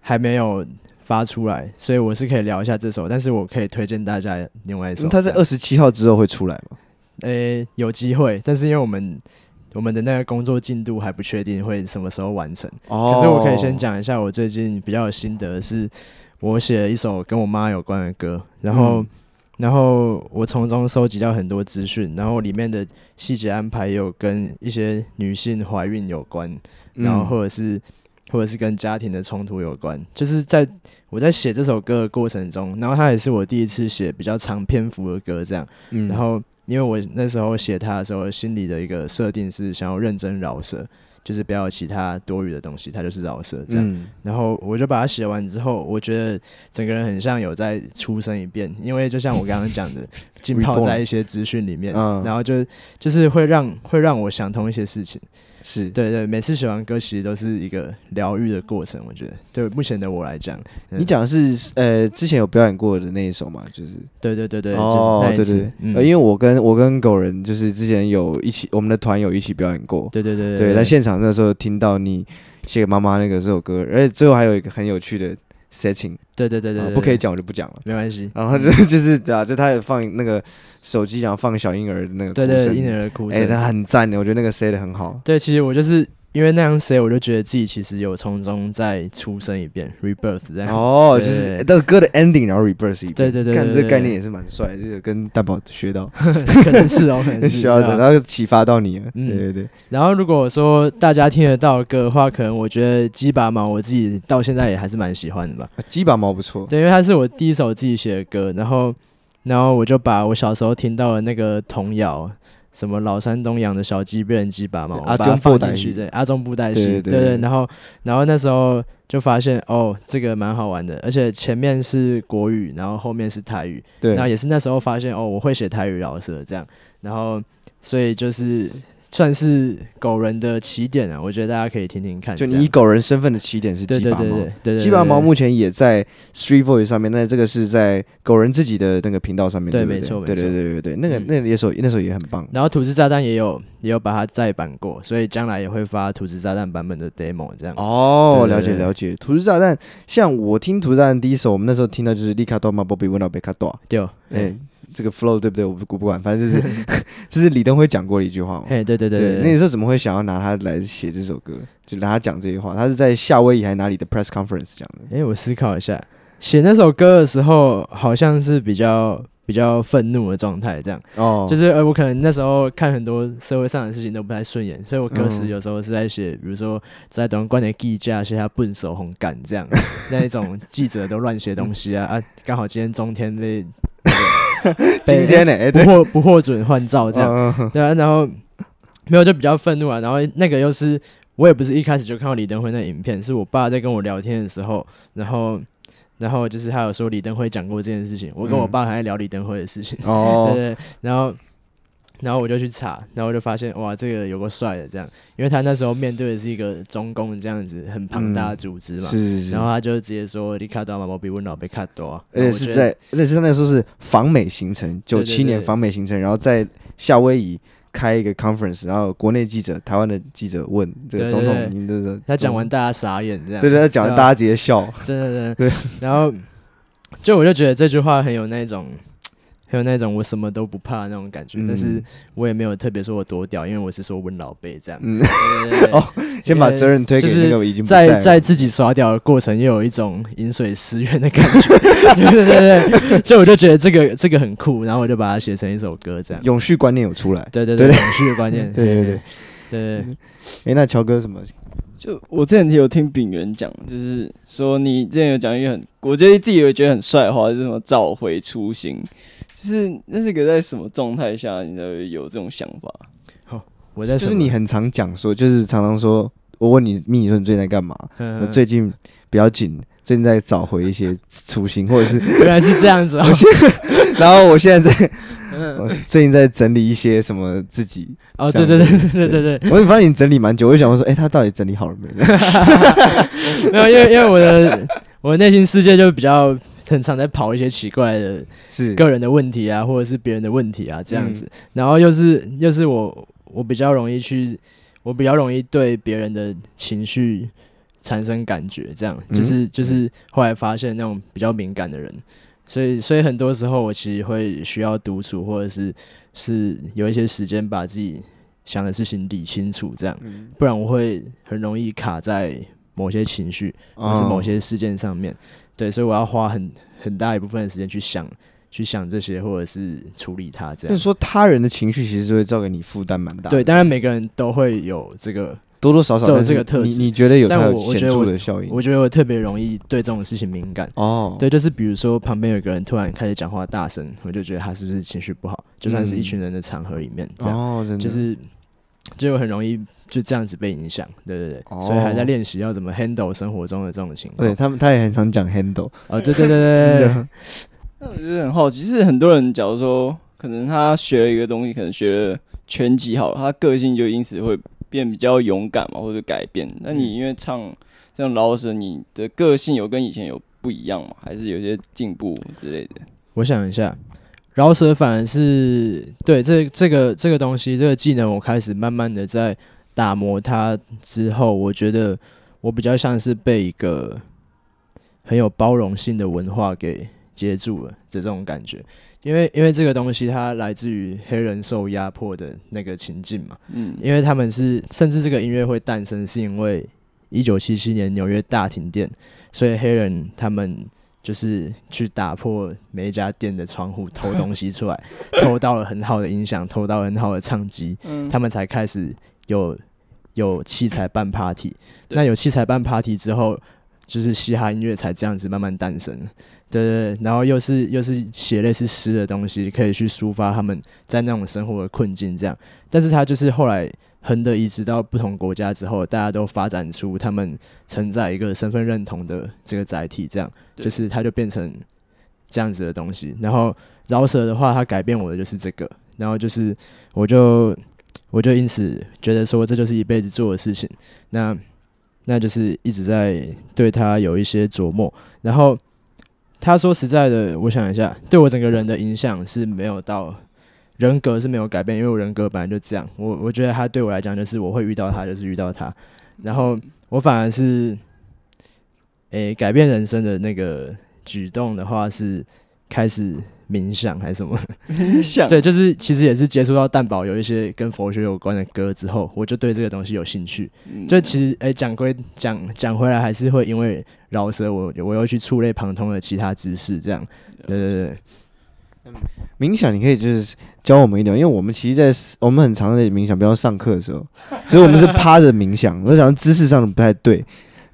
还没有发出来，所以我是可以聊一下这首。但是我可以推荐大家另外一首。他在二十七号之后会出来吗？诶，有机会，但是因为我们我们的那个工作进度还不确定会什么时候完成。哦。可是我可以先讲一下，我最近比较有心得是。我写了一首跟我妈有关的歌，然后，嗯、然后我从中收集到很多资讯，然后里面的细节安排也有跟一些女性怀孕有关，然后或者是、嗯、或者是跟家庭的冲突有关，就是在我在写这首歌的过程中，然后它也是我第一次写比较长篇幅的歌，这样，嗯、然后因为我那时候写它的时候，心里的一个设定是想要认真饶舌。就是不要有其他多余的东西，它就是饶舌这样。嗯、然后我就把它写完之后，我觉得整个人很像有在出生一遍，因为就像我刚刚讲的，浸泡在一些资讯里面，嗯、然后就就是会让会让我想通一些事情。是。对对，每次写完歌其实都是一个疗愈的过程，我觉得对目前的我来讲，你讲的是呃之前有表演过的那一首嘛？就是对对对对哦对对，呃因为我跟我跟狗人就是之前有一起我们的团友一起表演过，对对对对，在现场那时候听到你写给妈妈那个这首歌，而且最后还有一个很有趣的 setting，对对对对，不可以讲我就不讲了，没关系。然后就 就是对啊，就他也放那个。手机然后放小婴儿的那个对对婴儿的哭声，哎，他很赞的，我觉得那个 set 的很好。对，其实我就是因为那样谁，我就觉得自己其实有从中再出生一遍，rebirth 这样。哦，就是那个歌的 ending，然后 rebirth 一遍。对对对，看这个概念也是蛮帅，这个跟大宝学到，可能是哦，可能是。需要的，然后启发到你了。对对对。然后如果说大家听得到歌的话，可能我觉得鸡拔毛，我自己到现在也还是蛮喜欢的吧。鸡拔毛不错，对，因为它是我第一首自己写的歌，然后。然后我就把我小时候听到的那个童谣，什么老山东养的小鸡被人鸡拔毛，我把它放进去，对，阿中布袋戏，对对。然后，然后那时候就发现，哦，这个蛮好玩的，而且前面是国语，然后后面是台语，对。然后也是那时候发现，哦，我会写台语饶舌这样，然后所以就是。算是狗人的起点啊，我觉得大家可以听听看。就你以狗人身份的起点是鸡巴毛，鸡巴毛目前也在 Street Voice 上面，那这个是在狗人自己的那个频道上面，对，没错，对对对对对，那个那那首那首也很棒。然后土制炸弹也有也有把它再版过，所以将来也会发土制炸弹版本的 demo 这样。哦，了解了解。土制炸弹，像我听土制炸弹第一首，我们那时候听到就是利卡多马波比问到贝卡多，对，哎。这个 flow 对不对？我不管，反正就是 这是李登辉讲过的一句话嘛。嘿，对对对对，那时候怎么会想要拿他来写这首歌？就拿他讲这句话，他是在夏威夷还是哪里的 press conference 讲的？哎，我思考一下，写那首歌的时候好像是比较比较愤怒的状态，这样。哦，就是呃，我可能那时候看很多社会上的事情都不太顺眼，所以我歌词有时候是在写，比如说在等关的记者写下笨手红干这样，那一种记者都乱写东西啊啊，刚好今天中天被，今天呢、欸，不获不获准换照这样，对啊，然后没有就比较愤怒啊，然后那个又是我也不是一开始就看到李登辉那影片，是我爸在跟我聊天的时候，然后。然后就是他有说李登辉讲过这件事情，我跟我爸还在聊李登辉的事情，嗯、对，对对，然后然后我就去查，然后我就发现哇，这个有个帅的这样，因为他那时候面对的是一个中共这样子很庞大的组织嘛，嗯、是是是，然后他就直接说你卡多嘛，我比温老被卡多，而且是在而且是那时候是访美行程，九七年访美行程，然后在夏威夷。开一个 conference，然后国内记者、台湾的记者问这个总统，您这个他讲完大家傻眼这样，对对，他讲完大家直接笑，真的对。然后就我就觉得这句话很有那种。还有那种我什么都不怕那种感觉，嗯、但是我也没有特别说我多屌，因为我是说温老贝这样。嗯，哦，先把责任推给那个已经在在，在自己耍屌的过程，又有一种饮水思源的感觉。对对对对，就我就觉得这个这个很酷，然后我就把它写成一首歌这样。永续观念有出来，对对对，对，永续的观念，对对对对。对，哎，那乔哥什么？就我之前有听炳元讲，就是说你之前有讲一个很，我觉得自己有觉得很帅的话，就是什么找回初心。就是那是个在什么状态下，你会有这种想法？好，我在就是你很常讲说，就是常常说，我问你，秘，你说你最近在干嘛？我最近比较紧，最近在找回一些初心，或者是原来是这样子啊。然后我现在在，我最近在整理一些什么自己。哦，对对对对对对。我发现你整理蛮久，我就想说，哎，他到底整理好了没？没有，因为因为我的我的内心世界就比较。很 常在跑一些奇怪的，是。个人的问题啊，或者是别人的问题啊，这样子。然后又是又是我，我比较容易去，我比较容易对别人的情绪产生感觉，这样。就是就是后来发现那种比较敏感的人，所以所以很多时候我其实会需要独处，或者是是有一些时间把自己想的事情理清楚，这样，不然我会很容易卡在某些情绪或是某些事件上面。对，所以我要花很很大一部分的时间去想，去想这些，或者是处理它。这样，就是说他人的情绪其实就会造给你负担蛮大。对，当然每个人都会有这个多多少少有这个特质。你你觉得有它显著的效应？我觉得我特别容易对这种事情敏感。哦，对，就是比如说旁边有个人突然开始讲话大声，我就觉得他是不是情绪不好？就算是一群人的场合里面，这样，哦，真的，就是就很容易。就这样子被影响，对对对，哦、所以还在练习要怎么 handle 生活中的这种情况。对他们，他也很常讲 handle。哦，对对对对 对。那我觉得很好奇，是很多人假如说，可能他学了一个东西，可能学了拳击好了，他个性就因此会变比较勇敢嘛，或者改变。那你因为唱这种饶舌，你的个性有跟以前有不一样吗？还是有些进步之类的？我想一下。饶舌反而是对这这个这个东西，这个技能，我开始慢慢的在打磨它之后，我觉得我比较像是被一个很有包容性的文化给接住了的这种感觉，因为因为这个东西它来自于黑人受压迫的那个情境嘛，嗯，因为他们是甚至这个音乐会诞生是因为一九七七年纽约大停电，所以黑人他们。就是去打破每一家店的窗户偷东西出来，偷到了很好的音响，偷到了很好的唱机，嗯、他们才开始有有器材办 party。那有器材办 party 之后，就是嘻哈音乐才这样子慢慢诞生。对对对，然后又是又是写类似诗的东西，可以去抒发他们在那种生活的困境这样。但是他就是后来。横的移植到不同国家之后，大家都发展出他们承载一个身份认同的这个载体，这样就是它就变成这样子的东西。然后饶舌的话，它改变我的就是这个，然后就是我就我就因此觉得说，这就是一辈子做的事情。那那就是一直在对他有一些琢磨。然后他说实在的，我想一下，对我整个人的影响是没有到。人格是没有改变，因为我人格本来就这样。我我觉得他对我来讲就是我会遇到他，就是遇到他。然后我反而是，诶、欸，改变人生的那个举动的话是开始冥想还是什么？冥想。对，就是其实也是接触到蛋堡有一些跟佛学有关的歌之后，我就对这个东西有兴趣。就其实哎，讲归讲，讲回来还是会因为饶舌，我我又去触类旁通的其他知识，这样。对对对。冥想你可以就是教我们一点，因为我们其实在我们很常在冥想，比方上课的时候，其实我们是趴着冥想，我想姿势上不太对。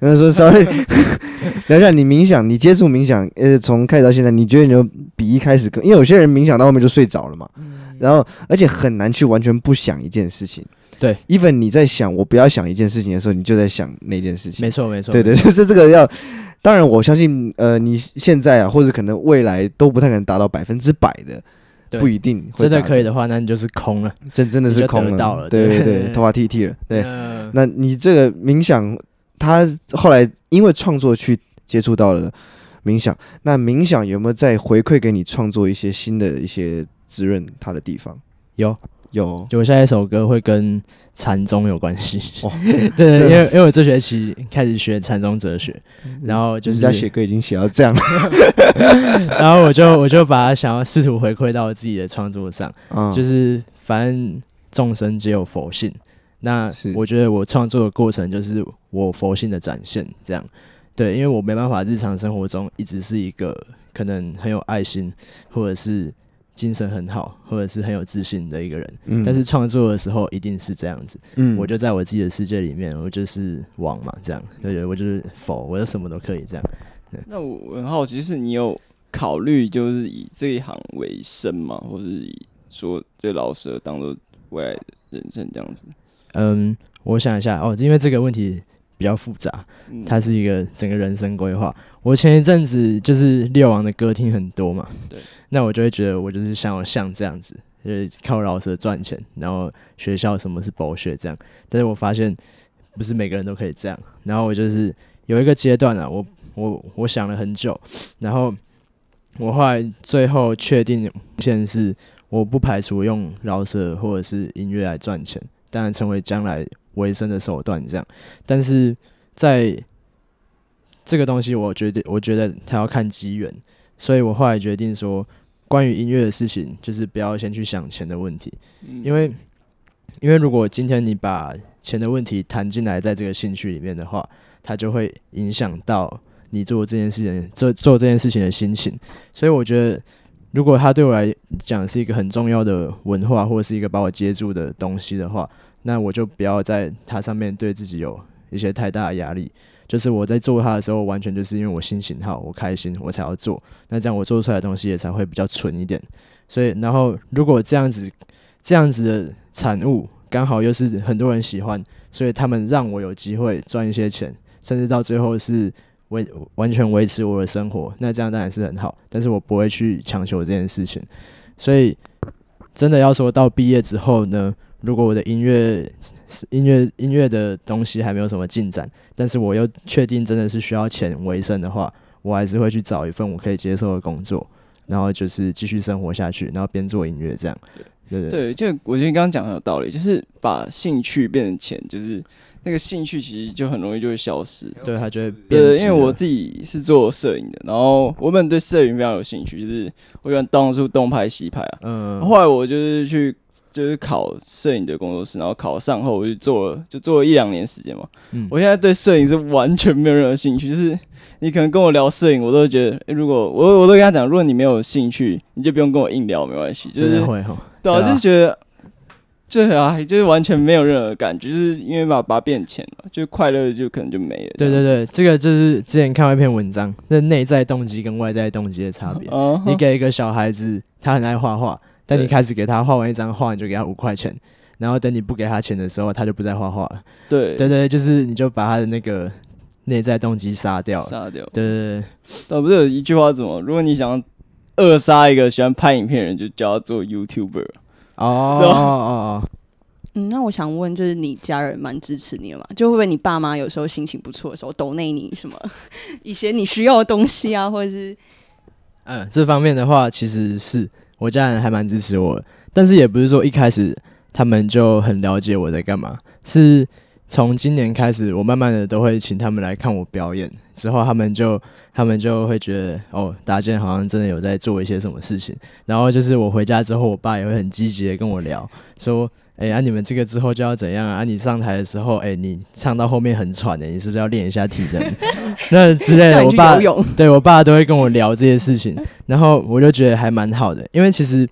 然后说稍微 聊一下你冥想，你接触冥想，呃，从开始到现在，你觉得你有比一开始更？因为有些人冥想到后面就睡着了嘛，然后而且很难去完全不想一件事情。对，even 你在想我不要想一件事情的时候，你就在想那件事情。没错没错，对对，就是 这个要。当然，我相信，呃，你现在啊，或者可能未来都不太可能达到百分之百的，不一定。真的可以的话，那你就是空了，真真的是空了，到了对对对，对头发剃剃了。对，呃、那你这个冥想，他后来因为创作去接触到了冥想，那冥想有没有再回馈给你创作一些新的一些滋润他的地方？有。有，就我下一首歌会跟禅宗有关系。哦，对，因为因为我这学期开始学禅宗哲学，然后就是人家写歌已经写到这样了，然后我就我就把它想要试图回馈到自己的创作上，嗯，就是反正众生皆有佛性，那我觉得我创作的过程就是我佛性的展现，这样，对，因为我没办法日常生活中一直是一个可能很有爱心或者是。精神很好，或者是很有自信的一个人，嗯、但是创作的时候一定是这样子。嗯，我就在我自己的世界里面，我就是王嘛，这样。对对，我就是佛，我就什么都可以这样。那我很好奇，是你有考虑就是以这一行为生吗？或是以说对饶舌当做未来的人生这样子？嗯，我想一下哦，因为这个问题比较复杂，它是一个整个人生规划。我前一阵子就是六王的歌听很多嘛，对。那我就会觉得，我就是像我像这样子，就是靠饶舌赚钱，然后学校什么是博学这样。但是我发现不是每个人都可以这样。然后我就是有一个阶段啊，我我我想了很久，然后我后来最后确定，现在是我不排除用饶舌或者是音乐来赚钱，当然成为将来维生的手段这样。但是在这个东西，我觉得我觉得他要看机缘，所以我后来决定说。关于音乐的事情，就是不要先去想钱的问题，因为，因为如果今天你把钱的问题谈进来，在这个兴趣里面的话，它就会影响到你做这件事情、做做这件事情的心情。所以我觉得，如果它对我来讲是一个很重要的文化，或者是一个把我接住的东西的话，那我就不要在它上面对自己有一些太大的压力。就是我在做它的时候，完全就是因为我心情好，我开心，我才要做。那这样我做出来的东西也才会比较纯一点。所以，然后如果这样子，这样子的产物刚好又是很多人喜欢，所以他们让我有机会赚一些钱，甚至到最后是维完全维持我的生活。那这样当然是很好，但是我不会去强求这件事情。所以，真的要说到毕业之后呢？如果我的音乐、音乐、音乐的东西还没有什么进展，但是我又确定真的是需要钱为生的话，我还是会去找一份我可以接受的工作，然后就是继续生活下去，然后边做音乐这样。对对对，就我觉得刚刚讲很有道理，就是把兴趣变成钱，就是那个兴趣其实就很容易就会消失。对，它就会变。对，因为我自己是做摄影的，然后我本对摄影非常有兴趣，就是我喜欢到处东拍西拍啊。嗯。后来我就是去。就是考摄影的工作室，然后考上后我就做了，就做了一两年时间嘛。嗯，我现在对摄影是完全没有任何兴趣。就是你可能跟我聊摄影，我都觉得，欸、如果我我都跟他讲，如果你没有兴趣，你就不用跟我硬聊，没关系。就是对啊，就是觉得，就啊，就是完全没有任何感觉，就是因为把把它变钱了，就快乐就可能就没了。对对对，这个就是之前看过一篇文章，那内在动机跟外在动机的差别。Uh huh、你给一个小孩子，他很爱画画。但你开始给他画完一张画，你就给他五块钱，然后等你不给他钱的时候，他就不再画画了。对对对，就是你就把他的那个内在动机杀掉，杀掉。对对对，倒不是有一句话怎么？如果你想扼杀一个喜欢拍影片的人，就叫他做 YouTuber。哦哦哦。嗯，那我想问，就是你家人蛮支持你的嘛？就会不会你爸妈有时候心情不错的时候，抖内你什么 一些你需要的东西啊，或者是？嗯，这方面的话，其实是。我家人还蛮支持我的，但是也不是说一开始他们就很了解我在干嘛。是从今年开始，我慢慢的都会请他们来看我表演，之后他们就他们就会觉得哦，达健好像真的有在做一些什么事情。然后就是我回家之后，我爸也会很积极的跟我聊，说：“哎、欸，啊你们这个之后就要怎样啊？啊你上台的时候，哎、欸，你唱到后面很喘的，你是不是要练一下体能？” 那之类的，我爸对我爸都会跟我聊这些事情，然后我就觉得还蛮好的，因为其实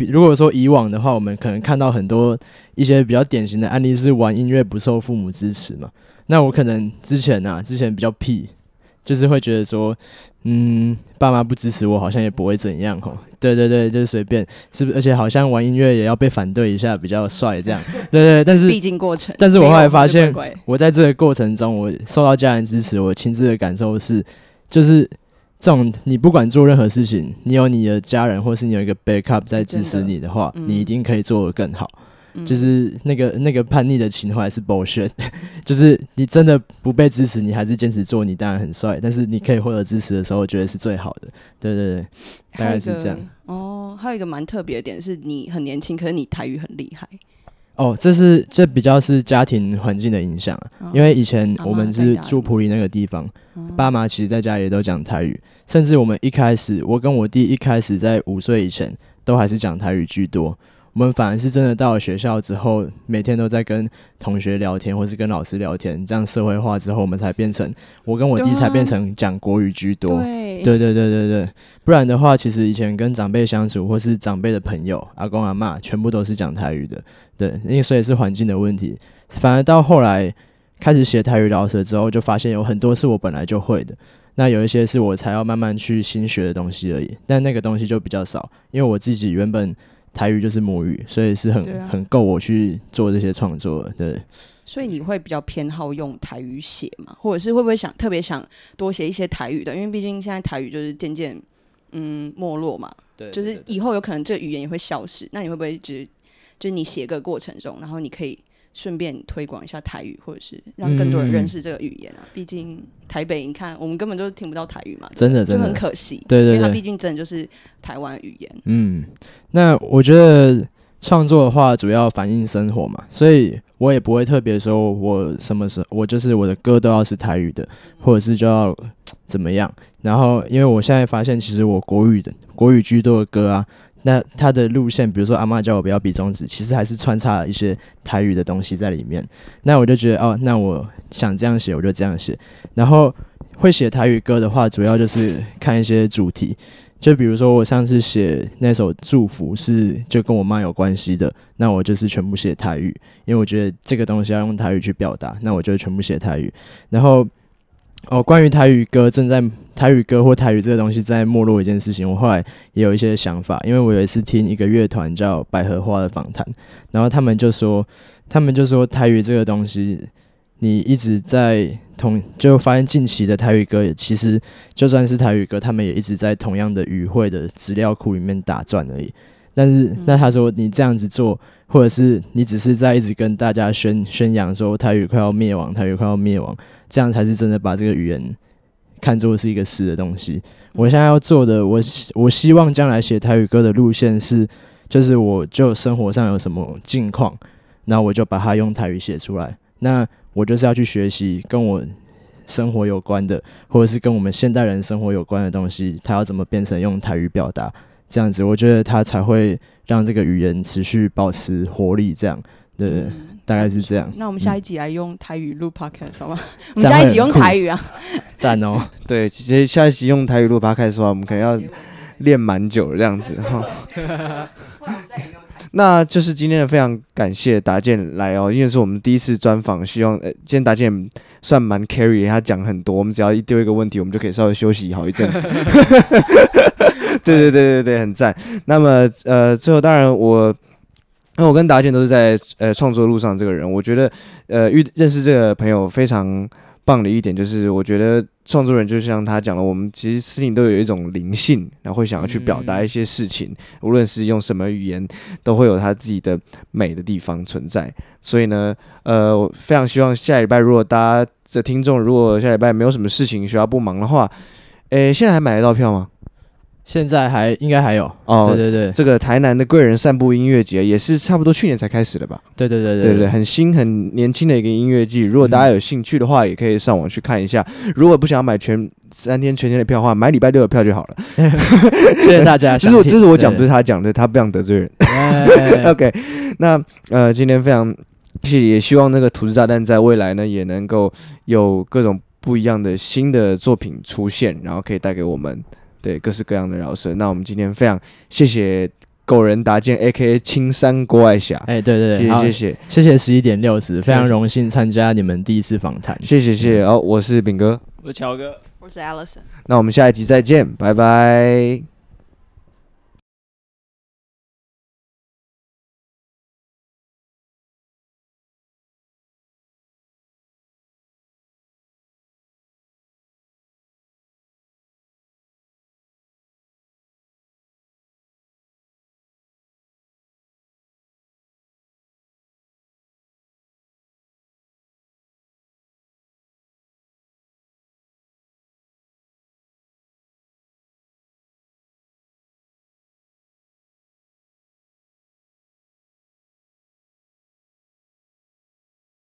比如果说以往的话，我们可能看到很多一些比较典型的案例是玩音乐不受父母支持嘛，那我可能之前啊，之前比较屁。就是会觉得说，嗯，爸妈不支持我，好像也不会怎样吼。对对对，就是随便，是不是？而且好像玩音乐也要被反对一下，比较帅这样。对对，但是毕竟过程。但是我后来发现，我在这个过程中，我受到家人支持，我亲自的感受是，就是这种你不管做任何事情，你有你的家人，或是你有一个 backup 在支持你的话，你一定可以做得更好。就是那个那个叛逆的情怀是 bullshit，就是你真的不被支持，你还是坚持做，你当然很帅。但是你可以获得支持的时候，我觉得是最好的。对对对，大概是这样。哦，还有一个蛮特别的点是，你很年轻，可是你台语很厉害。哦，这是这比较是家庭环境的影响，哦，因为以前我们是住普里那个地方，爸妈其实在家也都讲台语，甚至我们一开始，我跟我弟一开始在五岁以前都还是讲台语居多。我们反而是真的到了学校之后，每天都在跟同学聊天，或是跟老师聊天，这样社会化之后，我们才变成我跟我弟才变成讲国语居多。对对对对对对，不然的话，其实以前跟长辈相处，或是长辈的朋友、阿公阿妈，全部都是讲台语的。对，因为所以是环境的问题。反而到后来开始写台语饶舌之后，就发现有很多是我本来就会的，那有一些是我才要慢慢去新学的东西而已。但那个东西就比较少，因为我自己原本。台语就是母语，所以是很、啊、很够我去做这些创作的。对，所以你会比较偏好用台语写嘛？或者是会不会想特别想多写一些台语的？因为毕竟现在台语就是渐渐嗯没落嘛，对，就是以后有可能这个语言也会消失。那你会不会觉得，就是你写个过程中，然后你可以。顺便推广一下台语，或者是让更多人认识这个语言啊。毕竟台北，你看我们根本就听不到台语嘛，真的，就很可惜。对对对，因为它毕竟真的就是台湾语言。嗯，那我觉得创作的话，主要反映生活嘛，所以我也不会特别说我什么时候我就是我的歌都要是台语的，或者是就要怎么样。然后，因为我现在发现，其实我国语的国语居多的歌啊。那他的路线，比如说阿嬷叫我不要比中指，其实还是穿插了一些台语的东西在里面。那我就觉得，哦，那我想这样写，我就这样写。然后会写台语歌的话，主要就是看一些主题，就比如说我上次写那首《祝福》是就跟我妈有关系的，那我就是全部写台语，因为我觉得这个东西要用台语去表达，那我就全部写台语。然后。哦，关于台语歌正在台语歌或台语这个东西在没落一件事情，我后来也有一些想法。因为我有一次听一个乐团叫百合花的访谈，然后他们就说，他们就说台语这个东西，你一直在同就发现近期的台语歌，也其实就算是台语歌，他们也一直在同样的语汇的资料库里面打转而已。但是那他说你这样子做，或者是你只是在一直跟大家宣宣扬说台语快要灭亡，台语快要灭亡。这样才是真的把这个语言看作是一个死的东西。我现在要做的，我我希望将来写台语歌的路线是，就是我就生活上有什么境况，那我就把它用台语写出来。那我就是要去学习跟我生活有关的，或者是跟我们现代人生活有关的东西，它要怎么变成用台语表达？这样子，我觉得它才会让这个语言持续保持活力。这样，对对。大概是这样。那我们下一集来用台语录 podcast 好吗？我们下一集用台语啊。赞哦。对，其实下一集用台语录 podcast 的话，我们可能要练蛮久的这样子哈。那就是今天的非常感谢达健来哦，因为是我们第一次专访，希望呃，今天达健算蛮 carry，他讲很多，我们只要一丢一个问题，我们就可以稍微休息好一阵子。对对对对对，很赞。那么呃，最后当然我。那我跟达健都是在呃创作路上，这个人，我觉得呃遇认识这个朋友非常棒的一点就是，我觉得创作人就像他讲了，我们其实心里都有一种灵性，然后会想要去表达一些事情，无论是用什么语言，都会有他自己的美的地方存在。所以呢，呃，我非常希望下礼拜如果大家的听众如果下礼拜没有什么事情需要不忙的话，诶，现在还买得到票吗？现在还应该还有哦，对对对，这个台南的贵人散步音乐节也是差不多去年才开始的吧？对对对对对对，很新很年轻的一个音乐季。如果大家有兴趣的话，也可以上网去看一下。如果不想要买全三天全天的票的话，买礼拜六的票就好了。谢谢大家。其实我这是我讲，不是他讲的，他不想得罪人。OK，那呃，今天非常谢谢，也希望那个土制炸弹在未来呢也能够有各种。不一样的新的作品出现，然后可以带给我们对各式各样的饶舌。那我们今天非常谢谢狗人达健 A.K.A 青山郭爱霞，哎，对对对，谢谢谢谢谢谢十一点六十，非常荣幸参加你们第一次访谈，谢谢谢谢。哦，我是炳哥，我是乔哥，我是 Allison，那我们下一集再见，拜拜。